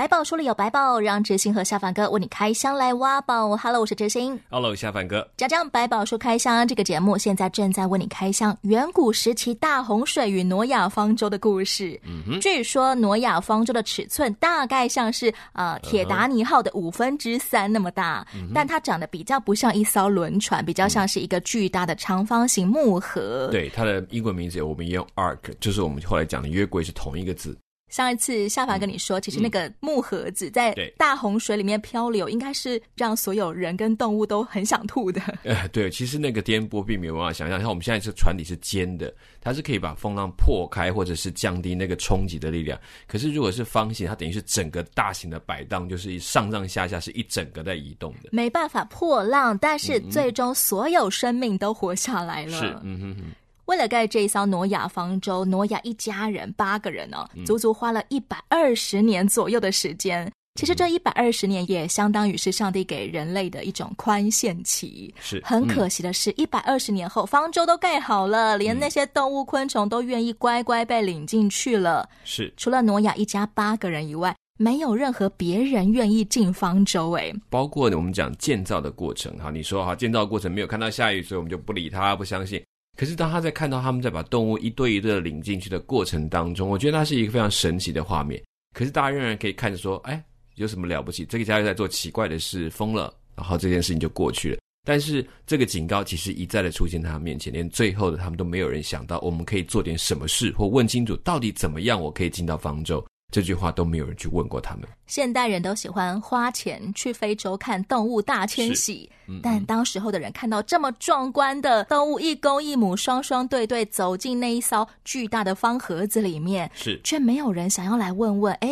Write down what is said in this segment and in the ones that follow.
百宝书里有白宝，让知心和下凡哥为你开箱来挖宝。Hello，我是知心。Hello，下凡哥。讲讲白宝书开箱这个节目现在正在为你开箱远古时期大洪水与挪亚方舟的故事。嗯哼，据说挪亚方舟的尺寸大概像是呃铁达尼号的五分之三那么大，嗯、但它长得比较不像一艘轮船，比较像是一个巨大的长方形木盒。对，它的英文名字我们也用 Ark，就是我们后来讲的约柜是同一个字。上一次夏凡跟你说，其实那个木盒子在大洪水里面漂流，应该是让所有人跟动物都很想吐的。呃，对，其实那个颠簸并没有办法想象。像我们现在这船底是尖的，它是可以把风浪破开，或者是降低那个冲击的力量。可是如果是方形，它等于是整个大型的摆荡，就是上上下下是一整个在移动的，没办法破浪，但是最终所有生命都活下来了。是，嗯哼哼。为了盖这一艘挪亚方舟，挪亚一家人八个人哦，足足花了一百二十年左右的时间。嗯、其实这一百二十年也相当于是上帝给人类的一种宽限期。是，很可惜的是，一百二十年后方舟都盖好了，连那些动物昆虫都愿意乖乖被领进去了。是，除了挪亚一家八个人以外，没有任何别人愿意进方舟。哎，包括我们讲建造的过程哈，你说哈，建造的过程没有看到下雨，所以我们就不理他，不相信。可是当他在看到他们在把动物一对一对的领进去的过程当中，我觉得那是一个非常神奇的画面。可是大家仍然可以看着说：“哎，有什么了不起？这个家又在做奇怪的事，疯了。”然后这件事情就过去了。但是这个警告其实一再的出现在他面前，连最后的他们都没有人想到，我们可以做点什么事，或问清楚到底怎么样，我可以进到方舟。这句话都没有人去问过他们。现代人都喜欢花钱去非洲看动物大迁徙，嗯、但当时候的人看到这么壮观的动物一公一母双双对对走进那一艘巨大的方盒子里面，是却没有人想要来问问：哎，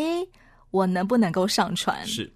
我能不能够上船？是。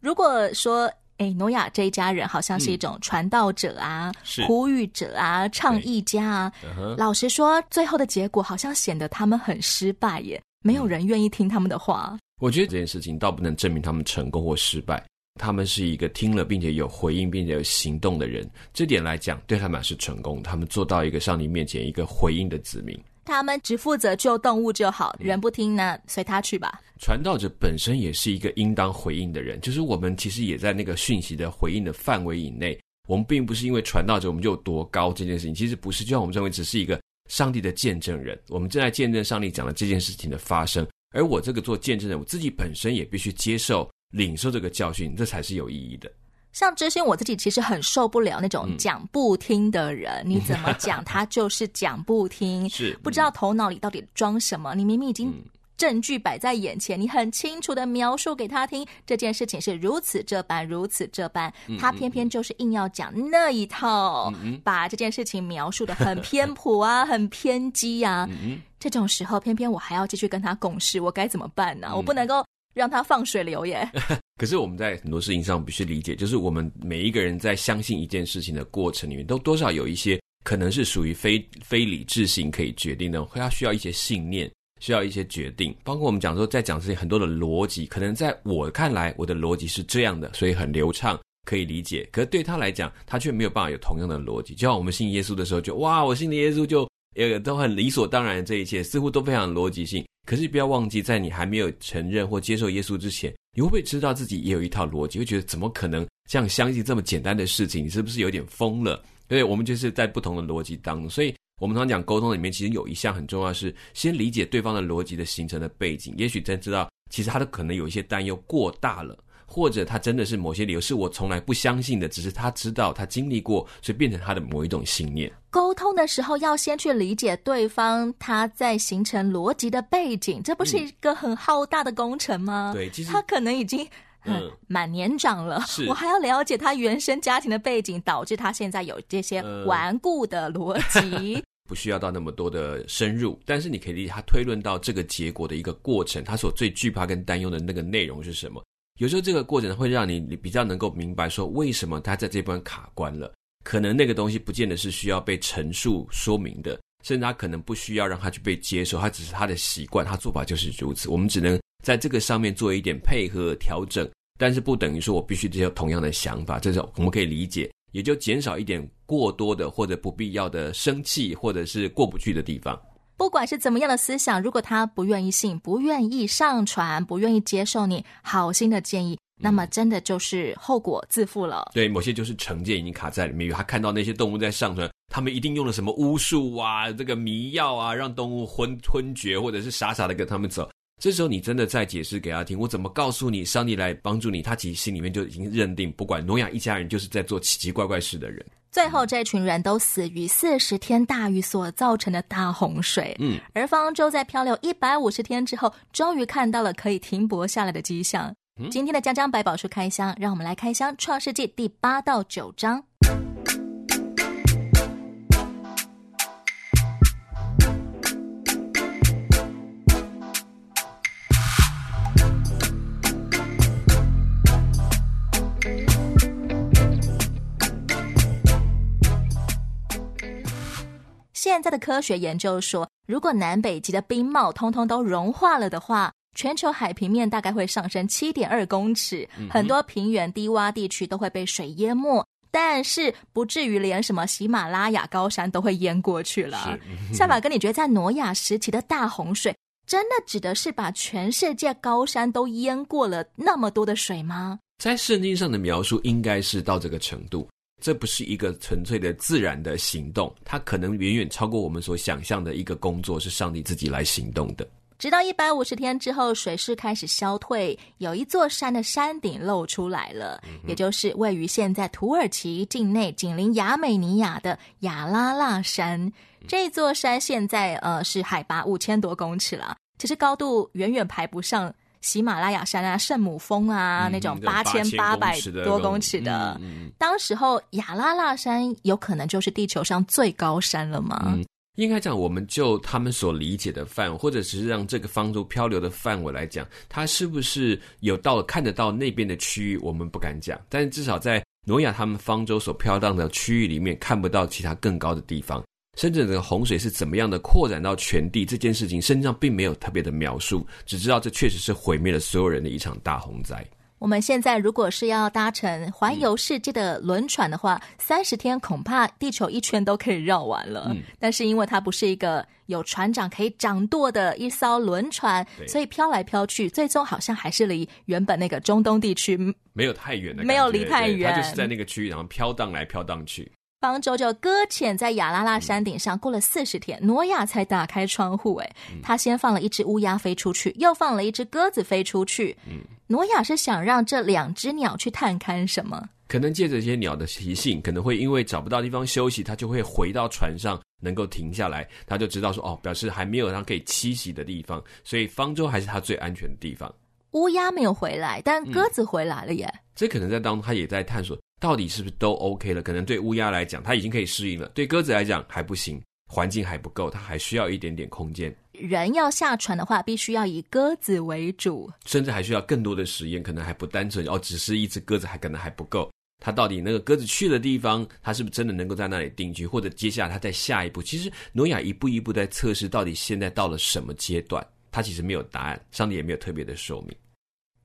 如果说，哎，诺亚这一家人好像是一种传道者啊，是呼吁者啊，倡议家啊。Uh-huh. 老实说，最后的结果好像显得他们很失败耶。没有人愿意听他们的话。我觉得这件事情倒不能证明他们成功或失败，他们是一个听了并且有回应并且有行动的人。这点来讲，对他们是成功。他们做到一个上帝面前一个回应的子民。他们只负责救动物就好，人不听呢，随他去吧。传道者本身也是一个应当回应的人，就是我们其实也在那个讯息的回应的范围以内。我们并不是因为传道者我们就有多高这件事情，其实不是，就像我们认为只是一个。上帝的见证人，我们正在见证上帝讲的这件事情的发生，而我这个做见证人，我自己本身也必须接受、领受这个教训，这才是有意义的。像知心，我自己其实很受不了那种讲不听的人，嗯、你怎么讲他就是讲不听，是不知道头脑里到底装什么。你明明已经。证据摆在眼前，你很清楚的描述给他听，这件事情是如此这般，如此这般，他偏偏就是硬要讲那一套，把这件事情描述的很偏颇啊，很偏激啊。嗯，这种时候，偏偏我还要继续跟他共事，我该怎么办呢？嗯，我不能够让他放水流耶。可是我们在很多事情上必须理解，就是我们每一个人在相信一件事情的过程里面，都多少有一些可能是属于非非理智性可以决定的，会要需要一些信念。需要一些决定，包括我们讲说，在讲这些很多的逻辑，可能在我看来，我的逻辑是这样的，所以很流畅，可以理解。可是对他来讲，他却没有办法有同样的逻辑。就像我们信耶稣的时候就，哇，我信的耶稣就也都很理所当然，这一切似乎都非常逻辑性。可是不要忘记，在你还没有承认或接受耶稣之前，你会不会知道自己也有一套逻辑？会觉得怎么可能这样相信这么简单的事情？你是不是有点疯了？对，我们就是在不同的逻辑当中，所以。我们常常讲沟通里面，其实有一项很重要，是先理解对方的逻辑的形成的背景。也许真知道，其实他的可能有一些担忧过大了，或者他真的是某些理由是我从来不相信的，只是他知道他经历过，所以变成他的某一种信念。沟通的时候要先去理解对方他在形成逻辑的背景，这不是一个很浩大的工程吗？嗯、对，其实他可能已经。嗯，蛮年长了，是我还要了解他原生家庭的背景，导致他现在有这些顽固的逻辑。呃、不需要到那么多的深入，但是你可以理解他推论到这个结果的一个过程，他所最惧怕跟担忧的那个内容是什么。有时候这个过程会让你你比较能够明白说为什么他在这关卡关了。可能那个东西不见得是需要被陈述说明的，甚至他可能不需要让他去被接受，他只是他的习惯，他做法就是如此。我们只能在这个上面做一点配合调整，但是不等于说我必须接受同样的想法，这是我们可以理解，也就减少一点过多的或者不必要的生气或者是过不去的地方。不管是怎么样的思想，如果他不愿意信、不愿意上传、不愿意接受你好心的建议，那么真的就是后果自负了。对，某些就是成见已经卡在里面。他看到那些动物在上传，他们一定用了什么巫术啊、这个迷药啊，让动物昏昏厥，或者是傻傻的跟他们走。这时候你真的再解释给他听，我怎么告诉你上帝来帮助你？他其实心里面就已经认定，不管挪亚一家人就是在做奇奇怪怪事的人。最后，这群人都死于四十天大雨所造成的大洪水。嗯，而方舟在漂流一百五十天之后，终于看到了可以停泊下来的迹象。嗯，今天的江江百宝书开箱，让我们来开箱《创世纪》第八到九章。现在的科学研究说，如果南北极的冰帽通通都融化了的话，全球海平面大概会上升七点二公尺，嗯、很多平原低洼地区都会被水淹没，但是不至于连什么喜马拉雅高山都会淹过去了。夏马哥，你觉得在挪亚时期的大洪水，真的指的是把全世界高山都淹过了那么多的水吗？在圣经上的描述应该是到这个程度。这不是一个纯粹的自然的行动，它可能远远超过我们所想象的一个工作，是上帝自己来行动的。直到一百五十天之后，水势开始消退，有一座山的山顶露出来了，嗯、也就是位于现在土耳其境内、紧邻亚美尼亚的亚拉腊山。这座山现在呃是海拔五千多公尺了，其实高度远远排不上。喜马拉雅山啊，圣母峰啊，嗯、那种八千八百多公尺的，当时候亚拉腊山有可能就是地球上最高山了吗？嗯、应该讲，我们就他们所理解的范围，或者只是让这个方舟漂流的范围来讲，它是不是有到看得到那边的区域，我们不敢讲。但是至少在挪亚他们方舟所飘荡的区域里面，看不到其他更高的地方。甚至这个洪水是怎么样的扩展到全地这件事情，身上并没有特别的描述，只知道这确实是毁灭了所有人的一场大洪灾。我们现在如果是要搭乘环游世界的轮船的话，三十、嗯、天恐怕地球一圈都可以绕完了。嗯、但是因为它不是一个有船长可以掌舵的一艘轮船，所以飘来飘去，最终好像还是离原本那个中东地区没有太远的，没有离太远，它就是在那个区域，然后飘荡来飘荡去。方舟就搁浅在亚拉拉山顶上，过了四十天，挪亚才打开窗户。哎，他先放了一只乌鸦飞出去，又放了一只鸽子飞出去。嗯，挪亚是想让这两只鸟去探看什么？可能借着这些鸟的习性，可能会因为找不到地方休息，它就会回到船上，能够停下来。他就知道说，哦，表示还没有它可以栖息的地方，所以方舟还是它最安全的地方。乌鸦没有回来，但鸽子回来了耶。嗯，这可能在当中，他也在探索。到底是不是都 OK 了？可能对乌鸦来讲，它已经可以适应了；对鸽子来讲还不行，环境还不够，它还需要一点点空间。人要下船的话，必须要以鸽子为主，甚至还需要更多的实验，可能还不单纯哦，只是一只鸽子还可能还不够。它到底那个鸽子去的地方，它是不是真的能够在那里定居？或者接下来它在下一步，其实诺亚一步一步在测试，到底现在到了什么阶段？它其实没有答案，上帝也没有特别的说明。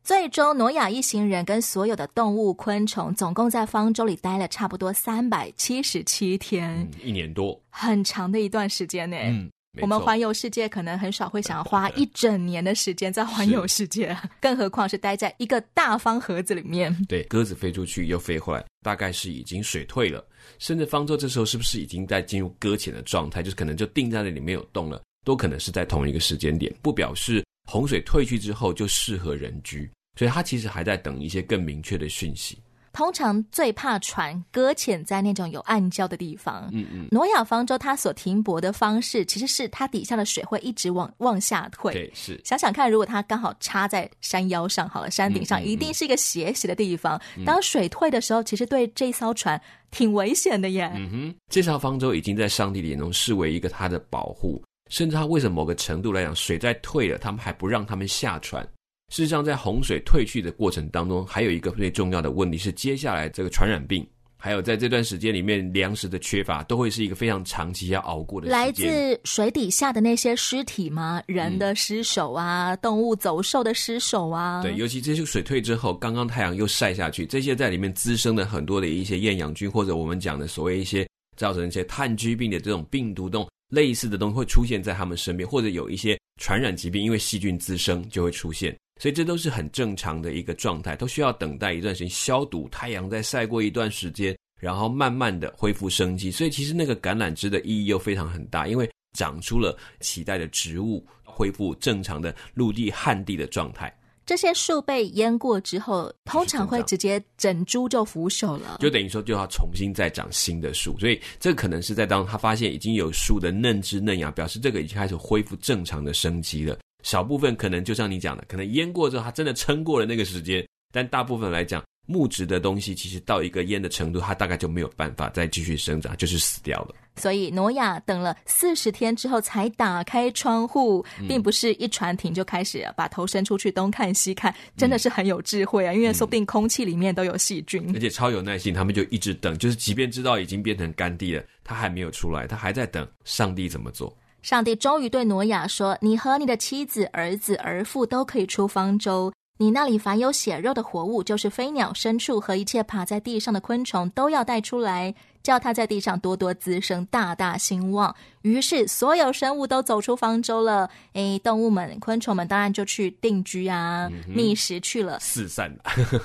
最终，挪亚一行人跟所有的动物、昆虫，总共在方舟里待了差不多三百七十七天，嗯，一年多，很长的一段时间呢。嗯，我们环游世界可能很少会想要花一整年的时间在环游世界，更何况是待在一个大方盒子里面。对，鸽子飞出去又飞回来，大概是已经水退了，甚至方舟这时候是不是已经在进入搁浅的状态？就是可能就定在那里没有动了，都可能是在同一个时间点，不表示。洪水退去之后就适合人居，所以他其实还在等一些更明确的讯息。通常最怕船搁浅在那种有暗礁的地方。嗯嗯，挪亚方舟它所停泊的方式，其实是它底下的水会一直往往下退。对，是。想想看，如果它刚好插在山腰上，好了，山顶上一定是一个斜斜的地方。嗯嗯嗯，当水退的时候，其实对这艘船挺危险的耶。嗯哼，这艘方舟已经在上帝眼中视为一个它的保护。甚至他为什么某个程度来讲，水在退了，他们还不让他们下船？事实上，在洪水退去的过程当中，还有一个最重要的问题是，接下来这个传染病还有在这段时间里面粮食的缺乏，都会是一个非常长期要熬过的时间。来自水底下的那些尸体吗？人的尸首啊，嗯、动物走兽的尸首啊。对，尤其这些水退之后，刚刚太阳又晒下去，这些在里面滋生的很多的一些厌氧菌，或者我们讲的所谓一些造成一些炭疽病的这种病毒动。类似的东西会出现在他们身边，或者有一些传染疾病，因为细菌滋生就会出现，所以这都是很正常的一个状态，都需要等待一段时间消毒，太阳再晒过一段时间，然后慢慢的恢复生机。所以其实那个橄榄枝的意义又非常很大，因为长出了期待的植物，恢复正常的陆地旱地的状态。这些树被淹过之后，通常会直接整株就腐朽了，就等于说就要重新再长新的树。所以这可能是在当他发现已经有树的嫩枝嫩芽，表示这个已经开始恢复正常的生机了。少部分可能就像你讲的，可能淹过之后，它真的撑过了那个时间，但大部分来讲。木质的东西其实到一个烟的程度，它大概就没有办法再继续生长，就是死掉了。所以挪亚等了四十天之后才打开窗户，并不是一船停就开始把头伸出去东看西看，真的是很有智慧啊！因为说不定空气里面都有细菌，而且超有耐心，他们就一直等，就是即便知道已经变成干地了，他还没有出来，他还在等上帝怎么做。上帝终于对挪亚说：“你和你的妻子、儿子、儿妇都可以出方舟。”你那里凡有血肉的活物，就是飞鸟、牲畜和一切爬在地上的昆虫，都要带出来，叫它在地上多多滋生，大大兴旺。于是所有生物都走出方舟了。诶，动物们、昆虫们当然就去定居啊，觅食去了，四散。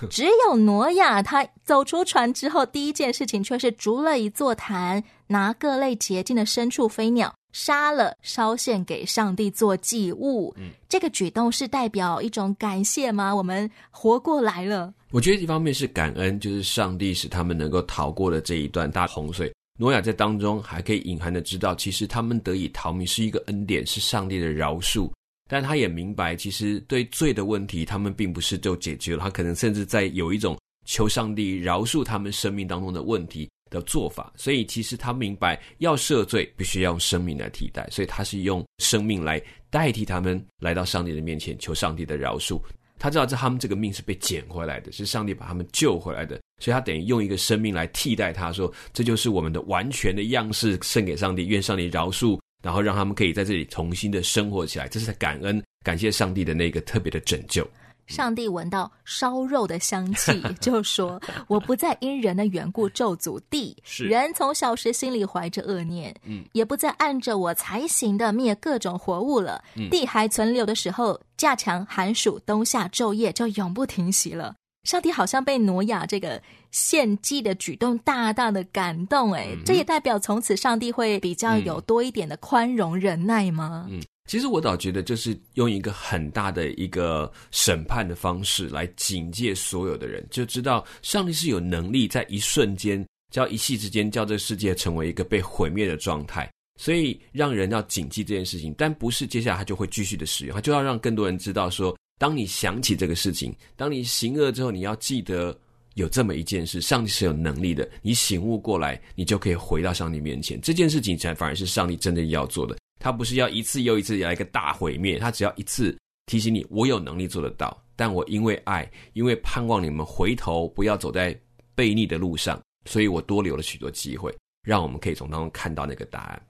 只有挪亚，他走出船之后，第一件事情却是筑了一座坛，拿各类洁净的牲畜、飞鸟。杀了，烧献给上帝做祭物。嗯，这个举动是代表一种感谢吗？我们活过来了。我觉得一方面是感恩，就是上帝使他们能够逃过了这一段大洪水。诺亚在当中还可以隐含的知道，其实他们得以逃命是一个恩典，是上帝的饶恕。但他也明白，其实对罪的问题，他们并不是就解决了，他可能甚至在有一种求上帝饶恕他们生命当中的问题。的做法，所以其实他明白要赦罪，必须要用生命来替代，所以他是用生命来代替他们来到上帝的面前求上帝的饶恕。他知道这他们这个命是被捡回来的，是上帝把他们救回来的，所以他等于用一个生命来替代他说，这就是我们的完全的样式献给上帝，愿上帝饶恕，然后让他们可以在这里重新的生活起来。这是感恩，感谢上帝的那个特别的拯救。上帝闻到烧肉的香气，就说：“我不再因人的缘故咒诅地。人从小时心里怀着恶念，嗯，也不再按着我才行的灭各种活物了。嗯、地还存留的时候，架强寒暑冬夏昼夜就永不停息了。上帝好像被挪亚这个献祭的举动大大的感动，哎、嗯，这也代表从此上帝会比较有多一点的宽容忍耐吗？嗯。”其实我倒觉得，就是用一个很大的一个审判的方式来警戒所有的人，就知道上帝是有能力在一瞬间，叫一夕之间，叫这个世界成为一个被毁灭的状态。所以让人要谨记这件事情，但不是接下来他就会继续的使用，他就要让更多人知道说，当你想起这个事情，当你行恶之后，你要记得有这么一件事，上帝是有能力的。你醒悟过来，你就可以回到上帝面前。这件事情才反而是上帝真正要做的。他不是要一次又一次来一个大毁灭，他只要一次提醒你，我有能力做得到。但我因为爱，因为盼望你们回头，不要走在悖逆的路上，所以我多留了许多机会，让我们可以从当中看到那个答案。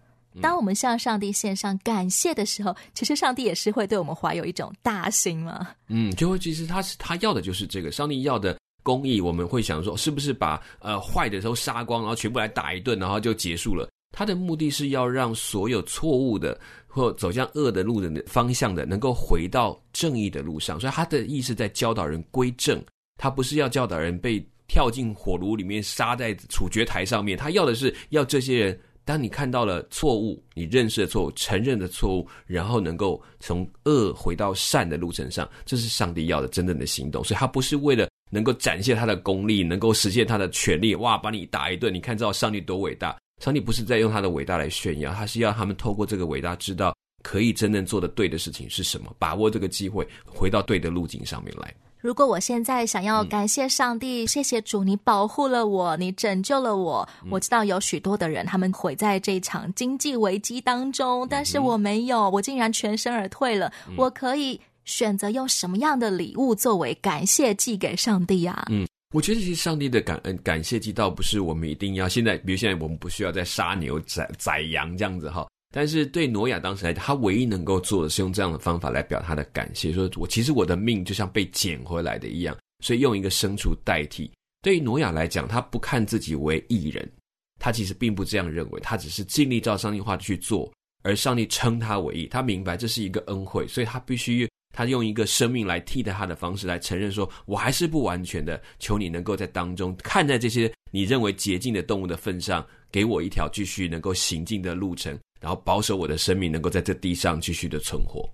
当我们向上帝献上感谢的时候，其实上帝也是会对我们怀有一种大心嘛。嗯，就会其实他是他要的就是这个，上帝要的公义，我们会想说，是不是把呃坏的都杀光，然后全部来打一顿，然后就结束了？他的目的是要让所有错误的或走向恶的路的方向的，能够回到正义的路上。所以他的意思在教导人归正，他不是要教导人被跳进火炉里面杀在处决台上面。他要的是要这些人，当你看到了错误，你认识的错误，承认的错误，然后能够从恶回到善的路程上，这是上帝要的真正的行动。所以他不是为了能够展现他的功力，能够实现他的权利，哇，把你打一顿，你看知道上帝多伟大。上帝不是在用他的伟大来炫耀，他是要他们透过这个伟大，知道可以真正做的对的事情是什么，把握这个机会，回到对的路径上面来。如果我现在想要感谢上帝，嗯、谢谢主，你保护了我，你拯救了我。嗯、我知道有许多的人，他们毁在这场经济危机当中，但是我没有，我竟然全身而退了。嗯、我可以选择用什么样的礼物作为感谢寄给上帝啊？嗯，我觉得其实上帝的感恩、感谢祭倒不是我们一定要现在，比如现在我们不需要再杀牛宰宰羊这样子哈。但是对挪亚当时来讲，他唯一能够做的是用这样的方法来表他的感谢，说我其实我的命就像被捡回来的一样，所以用一个牲畜代替。对于挪亚来讲，他不看自己为义人，他其实并不这样认为，他只是尽力照上帝话去做，而上帝称他为义，他明白这是一个恩惠，所以他必须。他用一个生命来替代他的方式来承认说：“我还是不完全的，求你能够在当中看在这些你认为洁净的动物的份上，给我一条继续能够行进的路程，然后保守我的生命能够在这地上继续的存活。”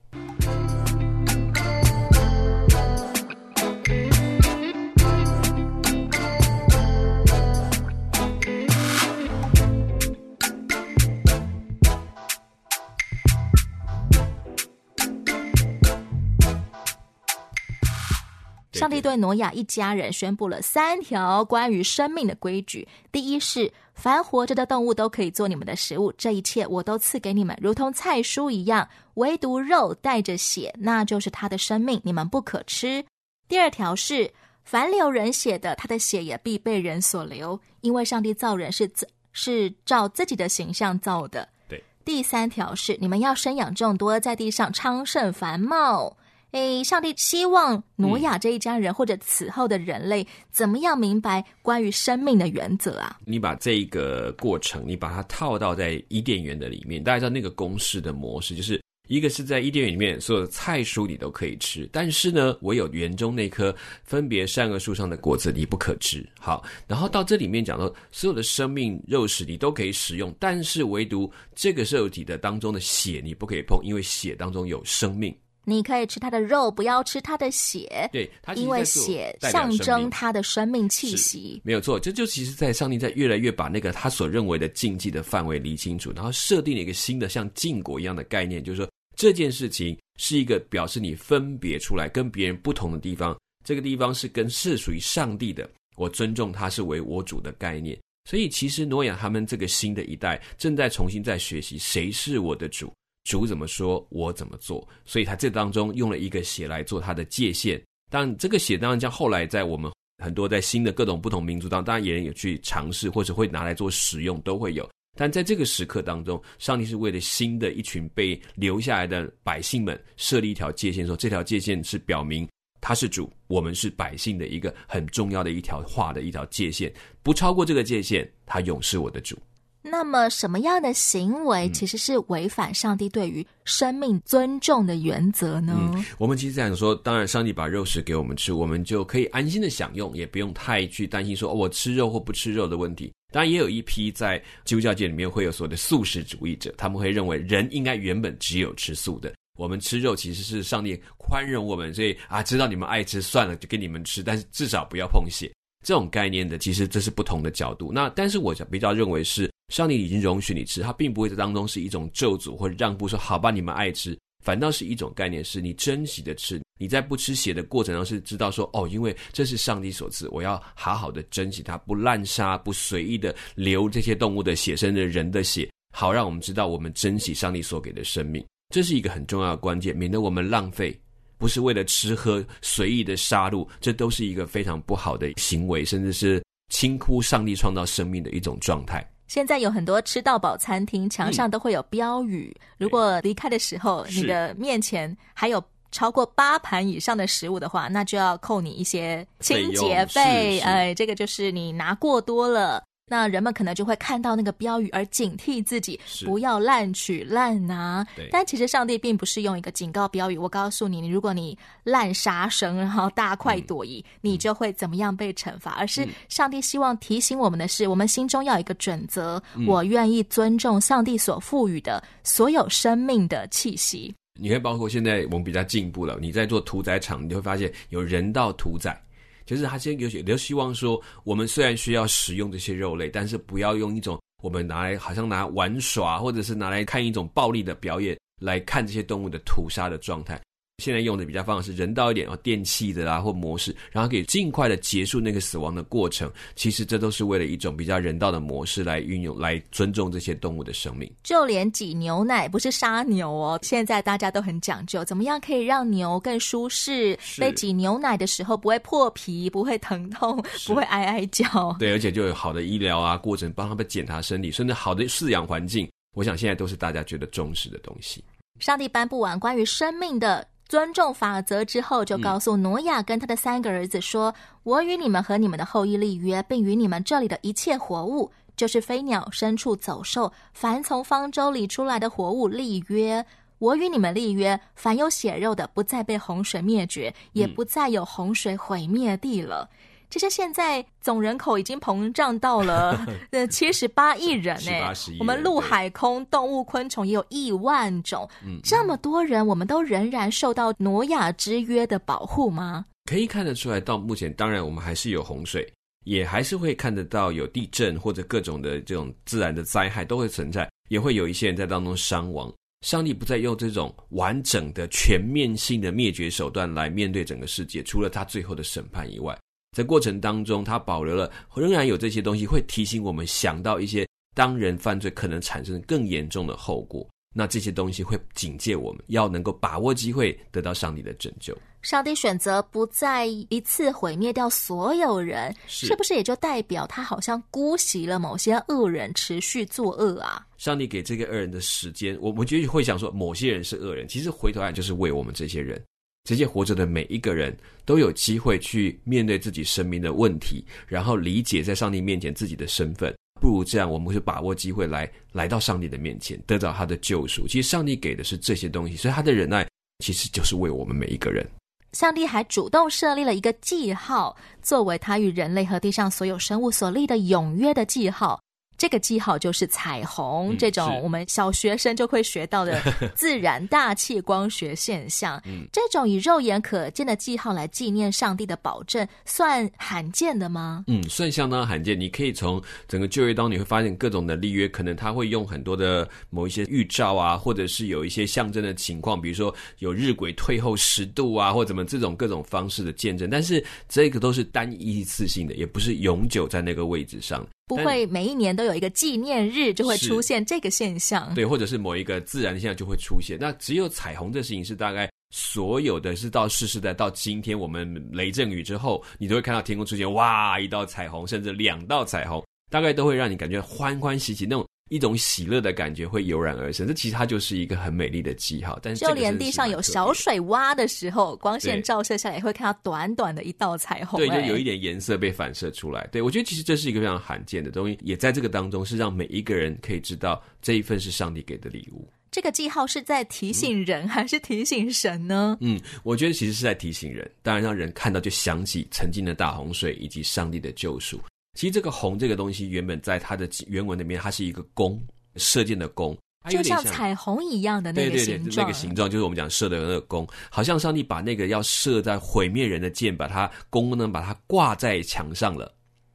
对挪亚一家人宣布了三条关于生命的规矩：第一是，凡活着的动物都可以做你们的食物，这一切我都赐给你们，如同菜蔬一样；唯独肉带着血，那就是他的生命，你们不可吃。第二条是，凡流人血的，他的血也必被人所流，因为上帝造人是自是照自己的形象造的。对。第三条是，你们要生养众多，在地上昌盛繁茂。诶，上帝希望挪亚这一家人、嗯、或者此后的人类怎么样明白关于生命的原则啊？你把这个过程，你把它套到在伊甸园的里面，大家知道那个公式的模式，就是一个是在伊甸园里面所有的菜蔬你都可以吃，但是呢，唯有园中那棵分别善恶树上的果子你不可吃。好，然后到这里面讲到所有的生命肉食你都可以食用，但是唯独这个肉体的当中的血你不可以碰，因为血当中有生命。你可以吃它的肉，不要吃它的血。对，因为血象征它的生命气息。没有错，这就其实，在上帝在越来越把那个他所认为的禁忌的范围理清楚，然后设定了一个新的像禁果一样的概念，就是说这件事情是一个表示你分别出来跟别人不同的地方，这个地方是跟是属于上帝的，我尊重他是为我主的概念。所以其实挪亚他们这个新的一代正在重新在学习谁是我的主。主怎么说，我怎么做，所以他这当中用了一个血来做他的界限。当，这个血当然将后来在我们很多在新的各种不同民族当中，当然也有去尝试或者会拿来做使用，都会有。但在这个时刻当中，上帝是为了新的一群被留下来的百姓们设立一条界限，说这条界限是表明他是主，我们是百姓的一个很重要的一条画的一条界限，不超过这个界限，他永是我的主。那么，什么样的行为其实是违反上帝对于生命尊重的原则呢？嗯，我们其实想说，当然，上帝把肉食给我们吃，我们就可以安心的享用，也不用太去担心说，哦，我吃肉或不吃肉的问题。当然，也有一批在基督教界里面会有所谓的素食主义者，他们会认为人应该原本只有吃素的，我们吃肉其实是上帝宽容我们，所以啊，知道你们爱吃，算了，就给你们吃，但是至少不要碰血。这种概念的，其实这是不同的角度。那但是我比较认为是。上帝已经容许你吃，他并不会在当中是一种咒诅或者让步，说好吧，你们爱吃，反倒是一种概念，是你珍惜的吃。你在不吃血的过程中是知道说，哦，因为这是上帝所赐，我要好好的珍惜它，不滥杀，不随意的流这些动物的血，甚至人的血，好让我们知道我们珍惜上帝所给的生命，这是一个很重要的关键，免得我们浪费，不是为了吃喝随意的杀戮，这都是一个非常不好的行为，甚至是轻忽上帝创造生命的一种状态。现在有很多吃到饱餐厅，墙上都会有标语。嗯、如果离开的时候，你的面前还有超过八盘以上的食物的话，那就要扣你一些清洁费。哎，这个就是你拿过多了。那人们可能就会看到那个标语而警惕自己，不要滥取滥拿。但其实上帝并不是用一个警告标语。我告诉你，你如果你滥杀生，然后大快朵颐，嗯、你就会怎么样被惩罚。而是上帝希望提醒我们的是，我们心中要有一个准则：嗯、我愿意尊重上帝所赋予的所有生命的气息。你会包括现在我们比较进步了，你在做屠宰场，你就会发现有人道屠宰。就是他先有些，都希望说，我们虽然需要食用这些肉类，但是不要用一种我们拿来好像拿来玩耍，或者是拿来看一种暴力的表演来看这些动物的屠杀的状态。现在用的比较方式是人道一点哦，电器的啦或模式，然后可以尽快的结束那个死亡的过程。其实这都是为了一种比较人道的模式来运用，来尊重这些动物的生命。就连挤牛奶不是杀牛哦，现在大家都很讲究，怎么样可以让牛更舒适？被挤牛奶的时候不会破皮，不会疼痛，不会哀哀叫。对，而且就有好的医疗啊过程，帮他们检查身体，甚至好的饲养环境。我想现在都是大家觉得重视的东西。上帝颁布完关于生命的尊重法则之后，就告诉挪亚跟他的三个儿子说：“嗯、我与你们和你们的后裔立约，并与你们这里的一切活物，就是飞鸟、牲畜、走兽，凡从方舟里出来的活物立约。我与你们立约，凡有血肉的，不再被洪水灭绝，也不再有洪水毁灭地了。嗯”其实现在总人口已经膨胀到了 呃七十八亿人呢，我们陆海空动物昆虫也有亿万种，嗯，这么多人，我们都仍然受到挪亚之约的保护吗？可以看得出来，到目前，当然我们还是有洪水，也还是会看得到有地震或者各种的这种自然的灾害都会存在，也会有一些人在当中伤亡。上帝不再用这种完整的、全面性的灭绝手段来面对整个世界，除了他最后的审判以外。在过程当中，他保留了，仍然有这些东西会提醒我们想到一些当人犯罪可能产生更严重的后果。那这些东西会警戒我们要能够把握机会，得到上帝的拯救。上帝选择不再一次毁灭掉所有人，是，是不是也就代表他好像姑息了某些恶人持续作恶啊？上帝给这个恶人的时间，我我觉得会想说，某些人是恶人，其实回头来就是为我们这些人。这些活着的每一个人都有机会去面对自己生命的问题，然后理解在上帝面前自己的身份。不如这样，我们会把握机会来来到上帝的面前，得到他的救赎。其实上帝给的是这些东西，所以他的忍耐其实就是为我们每一个人。上帝还主动设立了一个记号，作为他与人类和地上所有生物所立的永约的记号。这个记号就是彩虹，嗯、这种我们小学生就会学到的 自然大气光学现象。嗯，这种以肉眼可见的记号来纪念上帝的保证，算罕见的吗？嗯，算相当罕见。你可以从整个旧约当中，你会发现各种的立约，可能他会用很多的某一些预兆啊，或者是有一些象征的情况，比如说有日晷退后十度啊，或怎么这种各种方式的见证。但是这个都是单一次性的，也不是永久在那个位置上。不会每一年都有一个纪念日就会出现这个现象，对，或者是某一个自然现象就会出现。那只有彩虹这事情是大概所有的是到世世代到今天，我们雷阵雨之后，你都会看到天空出现哇一道彩虹，甚至两道彩虹，大概都会让你感觉欢欢喜喜那种。一种喜乐的感觉会油然而生，这其实它就是一个很美丽的记号。但是就连地上有小水洼的时候，光线照射下来，也会看到短短的一道彩虹。对，就有一点颜色被反射出来。对，我觉得其实这是一个非常罕见的东西，也在这个当中是让每一个人可以知道这一份是上帝给的礼物。这个记号是在提醒人，还是提醒神呢？嗯，我觉得其实是在提醒人，当然让人看到就想起曾经的大洪水以及上帝的救赎。其实这个红这个东西，原本在它的原文里面，它是一个弓，射箭的弓，就像彩虹一样的那个形状。对对对，那个形状就是我们讲射的那个弓，好像上帝把那个要射在毁灭人的箭，把它弓呢，把它挂在墙上了，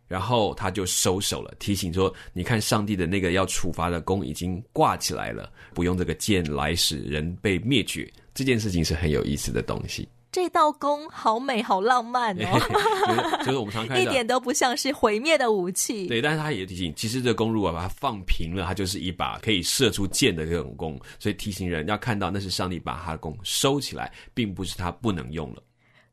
然后他就收手了，提醒说：你看，上帝的那个要处罚的弓已经挂起来了，不用这个箭来使人被灭绝。这件事情是很有意思的东西。这道弓好美，好浪漫哦！就是，就是我们常看 到，一点都不像是毁灭的武器。对，但是他也提醒，其实这弓如果把它放平了，它就是一把可以射出箭的这种弓。所以提醒人要看到，那是上帝把他的弓收起来，并不是他不能用了。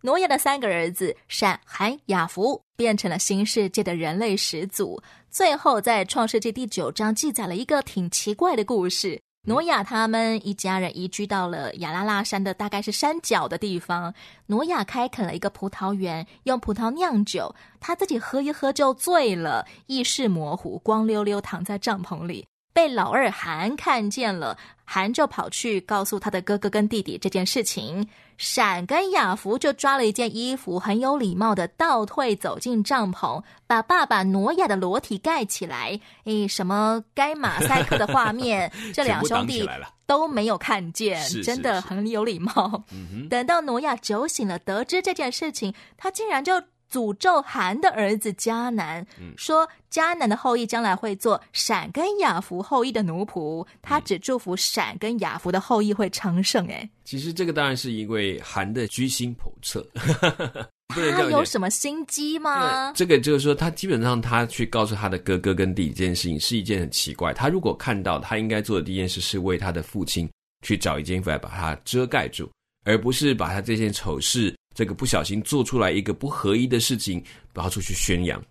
挪亚的三个儿子闪、含、雅弗变成了新世界的人类始祖。最后，在创世纪第九章记载了一个挺奇怪的故事。挪亚他们一家人移居到了亚拉拉山的大概是山脚的地方。挪亚开垦了一个葡萄园，用葡萄酿酒，他自己喝一喝就醉了，意识模糊，光溜溜躺在帐篷里，被老二韩看见了。含就跑去告诉他的哥哥跟弟弟这件事情。闪跟雅福就抓了一件衣服，很有礼貌的倒退走进帐篷，把爸爸挪亚的裸体盖起来。诶，什么该马赛克的画面，这两兄弟都没有看见，真的很有礼貌。等到挪亚酒醒了，得知这件事情，他竟然就诅咒韩的儿子迦南，嗯、说迦南的后裔将来会做闪跟雅弗后裔的奴仆，他只祝福闪跟雅弗的后裔会昌盛。哎，其实这个当然是因为韩的居心叵测。他有什么心机吗？这个就是说，他基本上他去告诉他的哥哥跟弟弟这件事情是一件很奇怪。他如果看到他应该做的第一件事是为他的父亲去找一件衣服来把它遮盖住，而不是把他这件丑事。这个不小心做出来一个不合一的事情，然后出去宣扬，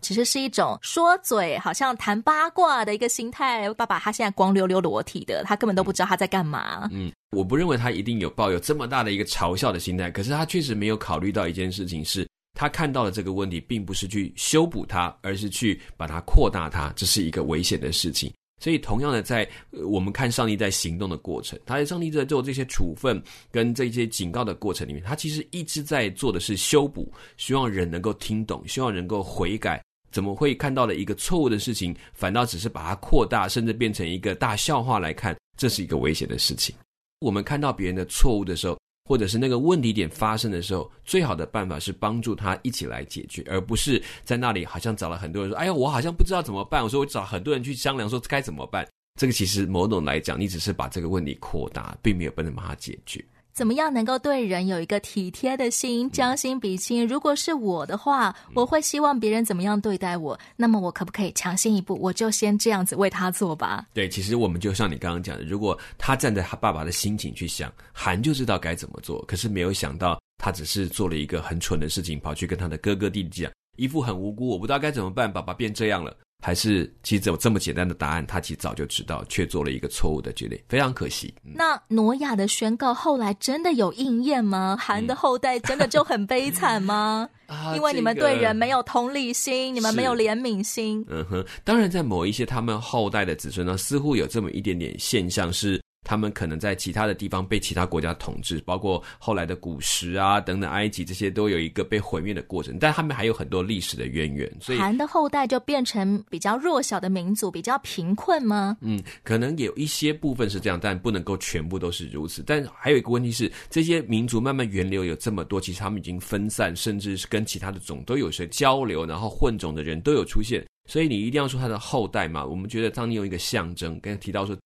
其实是一种说嘴，好像谈八卦的一个心态。爸爸他现在光溜溜裸体的，他根本都不知道他在干嘛。嗯，我不认为他一定有抱有这么大的一个嘲笑的心态，可是他确实没有考虑到一件事情是，是他看到的这个问题，并不是去修补它，而是去把它扩大它，这是一个危险的事情。所以，同样的，在我们看上帝在行动的过程，他在上帝在做这些处分跟这些警告的过程里面，他其实一直在做的是修补，希望人能够听懂，希望能够悔改。怎么会看到了一个错误的事情，反倒只是把它扩大，甚至变成一个大笑话来看？这是一个危险的事情。我们看到别人的错误的时候，或者是那个问题点发生的时候，最好的办法是帮助他一起来解决，而不是在那里好像找了很多人说：“哎呀，我好像不知道怎么办。”我说：“我找很多人去商量，说该怎么办。”这个其实某种来讲，你只是把这个问题扩大，并没有办法把它解决。怎么样能够对人有一个体贴的心，将心比心？如果是我的话，我会希望别人怎么样对待我，那么我可不可以抢先一步，我就先这样子为他做吧？对，其实我们就像你刚刚讲的，如果他站在他爸爸的心情去想，韩就知道该怎么做，可是没有想到他只是做了一个很蠢的事情，跑去跟他的哥哥弟弟讲，一副很无辜，我不知道该怎么办，爸爸变这样了。还是其实有这么简单的答案，他其实早就知道，却做了一个错误的决定，非常可惜。嗯、那挪亚的宣告后来真的有应验吗？韩的后代真的就很悲惨吗？嗯、因为你们对人没有同理心，这个、你们没有怜悯心。嗯哼，当然，在某一些他们后代的子孙呢，似乎有这么一点点现象是。他们可能在其他的地方被其他国家统治，包括后来的古时啊等等，埃及这些都有一个被毁灭的过程，但他们还有很多历史的渊源。所以，韩的后代就变成比较弱小的民族，比较贫困吗？嗯，可能有一些部分是这样，但不能够全部都是如此。但还有一个问题是，这些民族慢慢源流有这么多，其实他们已经分散，甚至是跟其他的种都有些交流，然后混种的人都有出现。所以你一定要说他的后代嘛？我们觉得当你用一个象征，刚才提到说。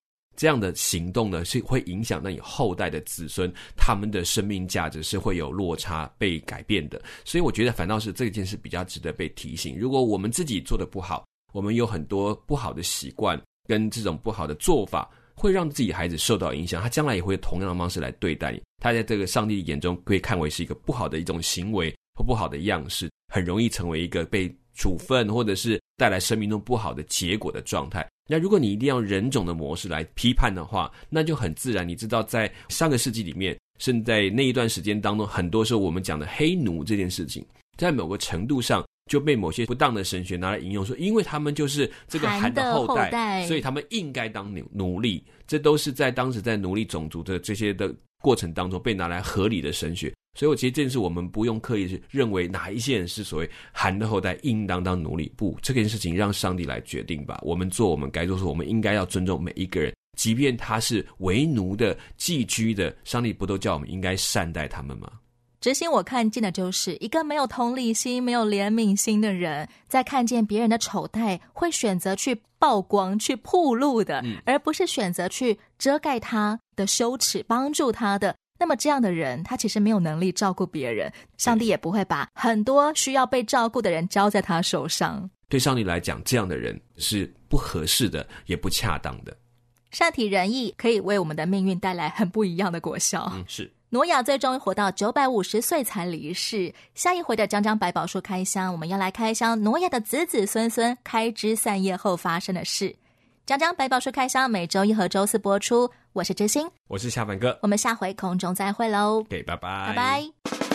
这样的行动呢，是会影响到你后代的子孙，他们的生命价值是会有落差、被改变的。所以我觉得反倒是这件事比较值得被提醒。如果我们自己做的不好，我们有很多不好的习惯跟这种不好的做法，会让自己孩子受到影响。他将来也会同样的方式来对待你。他在这个上帝眼中会看为是一个不好的一种行为或不好的样式，很容易成为一个被处分或者是带来生命中不好的结果的状态。那如果你一定要人种的模式来批判的话，那就很自然。你知道，在上个世纪里面，甚至在那一段时间当中，很多时候我们讲的黑奴这件事情，在某个程度上就被某些不当的神学拿来引用，说因为他们就是这个韩的后代，后代所以他们应该当奴奴隶。这都是在当时在奴隶种族的这些的过程当中被拿来合理的神学。所以，我其实这件事我们不用刻意去认为哪一些人是所谓含的后代，应当当奴隶。不，这件事情让上帝来决定吧。我们做我们该做的，我们应该要尊重每一个人，即便他是为奴的、寄居的，上帝不都叫我们应该善待他们吗？执行我看见的就是一个没有同理心、没有怜悯心的人，在看见别人的丑态，会选择去曝光、去铺路的，嗯、而不是选择去遮盖他的羞耻，帮助他的。那么这样的人，他其实没有能力照顾别人，上帝也不会把很多需要被照顾的人交在他手上。对上帝来讲，这样的人是不合适的，也不恰当的。善体人意可以为我们的命运带来很不一样的果效。嗯，是。挪亚最终活到九百五十岁才离世。下一回的张张百宝书开箱，我们要来开箱挪亚的子子孙孙开枝散叶后发生的事。张张百宝书开箱，每周一和周四播出。我是知心，我是夏凡哥，我们下回空中再会喽。给，拜拜，拜拜。